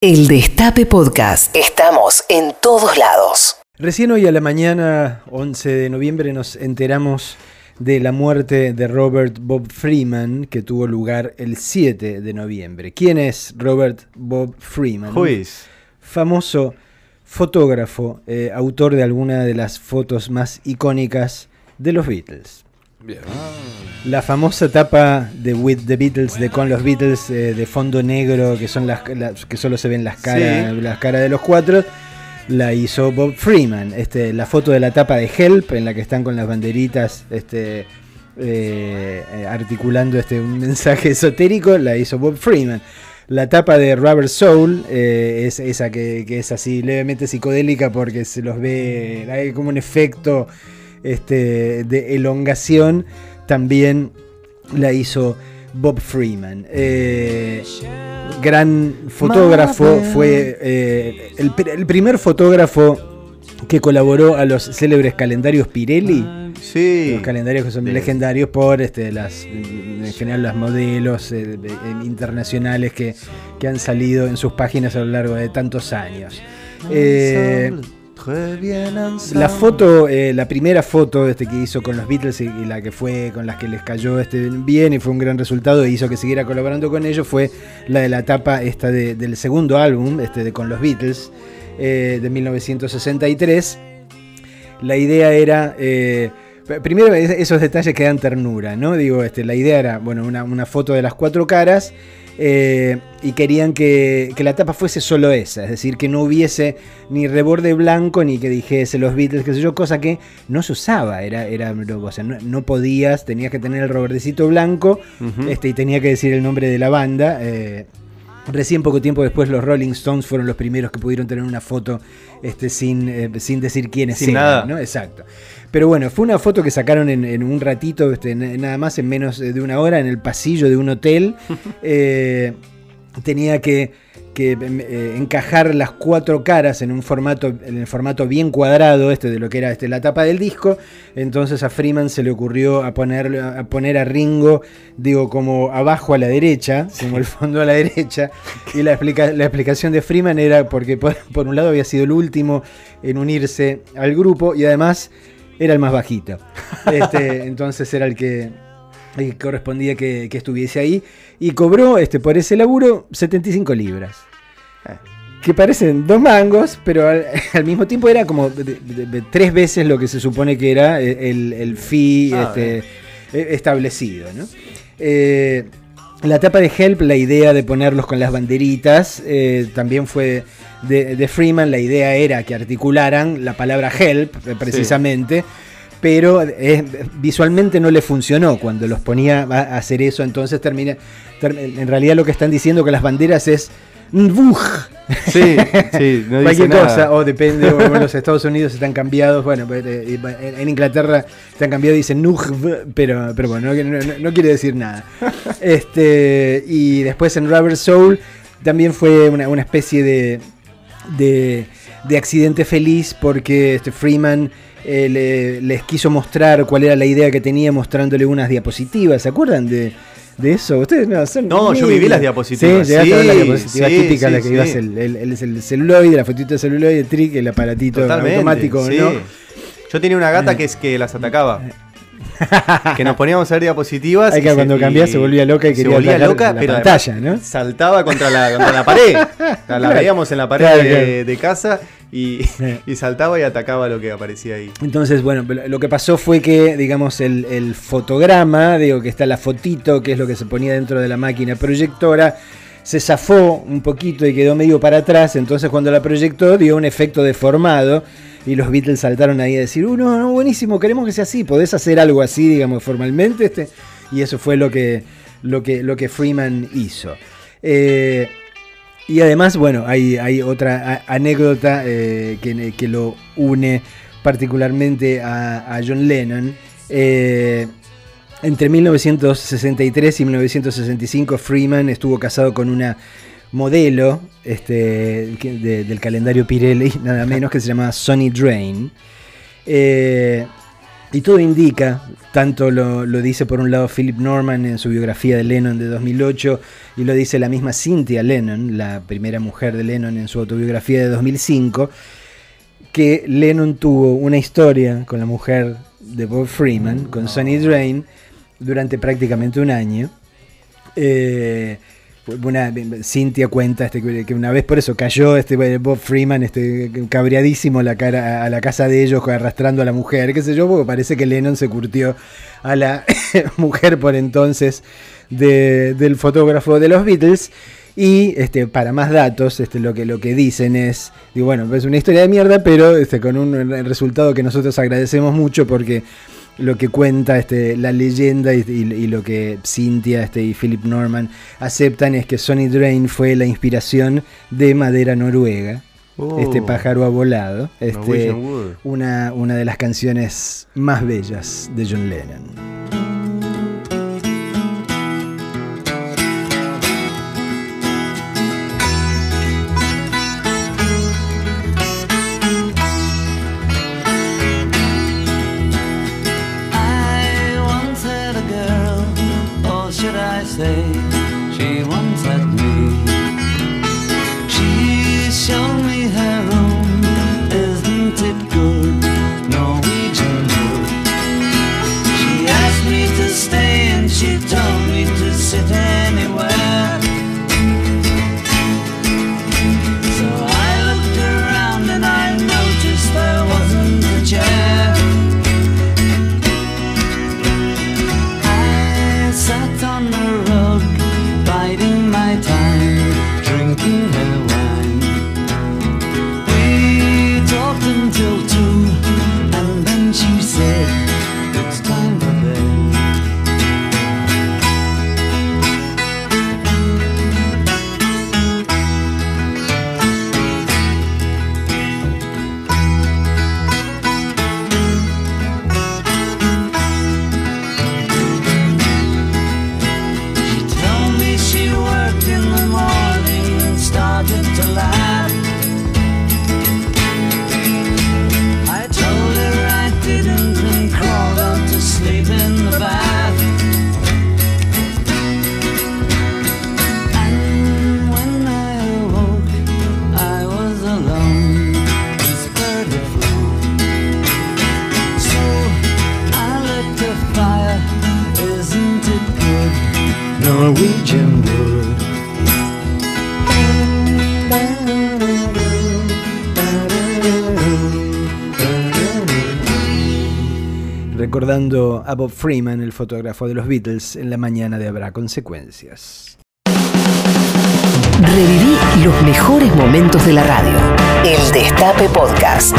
El Destape Podcast. Estamos en todos lados. Recién hoy a la mañana, 11 de noviembre, nos enteramos de la muerte de Robert Bob Freeman, que tuvo lugar el 7 de noviembre. ¿Quién es Robert Bob Freeman? Famoso fotógrafo, eh, autor de alguna de las fotos más icónicas de los Beatles. La famosa tapa de With the Beatles, de con los Beatles, eh, de fondo negro, que son las, las- que solo se ven las caras, Sí. las caras de los cuatro, la hizo Bob Freeman. Este, la foto de la tapa de Help, en la que están con las banderitas, este, eh, eh, articulando este un mensaje esotérico, la hizo Bob Freeman. La tapa de Rubber Soul eh, es esa que, que es así levemente psicodélica porque se los ve, hay como un efecto este, de elongación, también la hizo Bob Freeman. Eh, gran fotógrafo, fue eh, el, pr- el primer fotógrafo que colaboró a los célebres calendarios Pirelli. Sí. Los calendarios que son Sí. legendarios por este, las, en general las modelos eh, de- eh, internacionales que, que han salido en sus páginas a lo largo de tantos años. La foto, eh, la primera foto este, que hizo con los Beatles y, la que fue con las que les cayó este, bien y fue un gran resultado e hizo que siguiera colaborando con ellos fue la de la tapa esta de- del segundo álbum este, de, con los Beatles eh, de 1963. La idea era... eh, Primero, es- esos detalles que dan ternura, ¿no? Digo, este, la idea era, bueno, una, una foto de las cuatro caras eh, y querían que, que la tapa fuese solo esa, es decir, que no hubiese ni reborde blanco ni que dijese los Beatles, qué sé yo, cosa que no se usaba, era, era, o sea, no, no podías, tenías que tener el rebordecito blanco este, y tenía que decir el nombre de la banda. eh, Recién poco tiempo después los Rolling Stones fueron los primeros que pudieron tener una foto este, sin, eh, sin decir quiénes Sin eran, nada. ¿no? Exacto. Pero bueno, fue una foto que sacaron en, en un ratito, este, nada más en menos de una hora, en el pasillo de un hotel. Eh, tenía que, que, eh, encajar las cuatro caras en un formato, en el formato bien cuadrado, este de lo que era este, la tapa del disco. Entonces a Freeman se le ocurrió a poner, a poner a Ringo, digo, como abajo a la derecha, como el fondo a la derecha. Y la, explica- la explicación de Freeman era porque por, por un lado había sido el último en unirse al grupo y además era el más bajito. Este, entonces era el que, el que correspondía que, que estuviese ahí. Y cobró este, por ese laburo 75 libras. Eh. Que parecen dos mangos, pero al, al mismo tiempo era como de- de- de tres veces lo que se supone que era el, el fee Ah, este, eh, establecido. ¿no? Eh, la tapa de Help, la idea de ponerlos con las banderitas, eh, también fue de, de Freeman. La idea era que articularan la palabra Help, eh, precisamente. Pero eh, visualmente no le funcionó cuando los ponía a hacer eso. Entonces termina. ter- en realidad lo que están diciendo con las banderas es. "Nvuj". Sí, sí, no dice Cualquier nada. cosa, o depende, o en los Estados Unidos están cambiados, bueno, pues, eh, en en Inglaterra están cambiados, dicen Nujv, pero, pero bueno, no, no- no quiere decir nada. Este, y después en Rubber Soul también fue una, una especie de, de, de accidente feliz porque este Freeman eh, le- les quiso mostrar cuál era la idea que tenía mostrándole unas diapositivas, ¿se acuerdan de, de eso? Ustedes no, son No, yo viví las diapositivas. Sí, llegaste a ver las Sí, diapositivas sí, típicas, sí, la que sí. ibas el, el, el- el celuloide, la fotito de celuloide, el trick, el aparatito Totalmente. automático, sí. ¿no? Yo tenía una gata que es que las atacaba. que nos poníamos a ver diapositivas. Hay y que cuando y cambiaba se volvía loca y se quería volvía loca, la pero pantalla, ¿no? Saltaba contra la, contra la pared. La veíamos en la pared Claro, de, claro. de casa y, y saltaba y atacaba lo que aparecía ahí. Entonces, bueno, lo que pasó fue que, digamos, el, el fotograma, digo que está la fotito, que es lo que se ponía dentro de la máquina proyectora, se zafó un poquito y quedó medio para atrás. Entonces, cuando la proyectó, dio un efecto deformado. Y los Beatles saltaron ahí a decir, uh, no, no, buenísimo, queremos que sea así, podés hacer algo así, digamos, formalmente. Este? Y eso fue lo que, lo que, lo que Freeman hizo. Eh, y además, bueno, hay, hay otra anécdota eh, que, que lo une particularmente a, a John Lennon. Eh, entre 1963 y 1965 Freeman estuvo casado con una modelo este, de- del calendario Pirelli, nada menos, que se llamaba Sonny Drain. Eh, Y todo indica, tanto lo, lo, dice por un lado Philip Norman en su biografía de Lennon de 2008 y lo dice la misma Cynthia Lennon, la primera mujer de Lennon en su autobiografía de 2005, que Lennon tuvo una historia con la mujer de Bob Freeman, con Sonny Drain, durante prácticamente un año. Eh, una, Cintia cuenta este, que una vez por eso cayó este Bob Freeman este, cabreadísimo la cara, a la casa de ellos arrastrando a la mujer, qué sé yo, porque parece que Lennon se curtió a la mujer por entonces del fotógrafo de los Beatles. Y este, para más datos, este, lo, que, lo que dicen es, bueno, es una historia de mierda, pero este, con un resultado que nosotros agradecemos mucho porque lo que cuenta este, la leyenda y, lo que Cynthia este, y Philip Norman aceptan es que Sonny Drain fue la inspiración de Madera Noruega. este oh. pájaro ha volado. Este, una, una de las canciones más bellas de John Lennon. Recordando a Bob Freeman, el fotógrafo de los Beatles, en la mañana de Habrá Consecuencias. Reviví los mejores momentos de la radio. El Destape Podcast.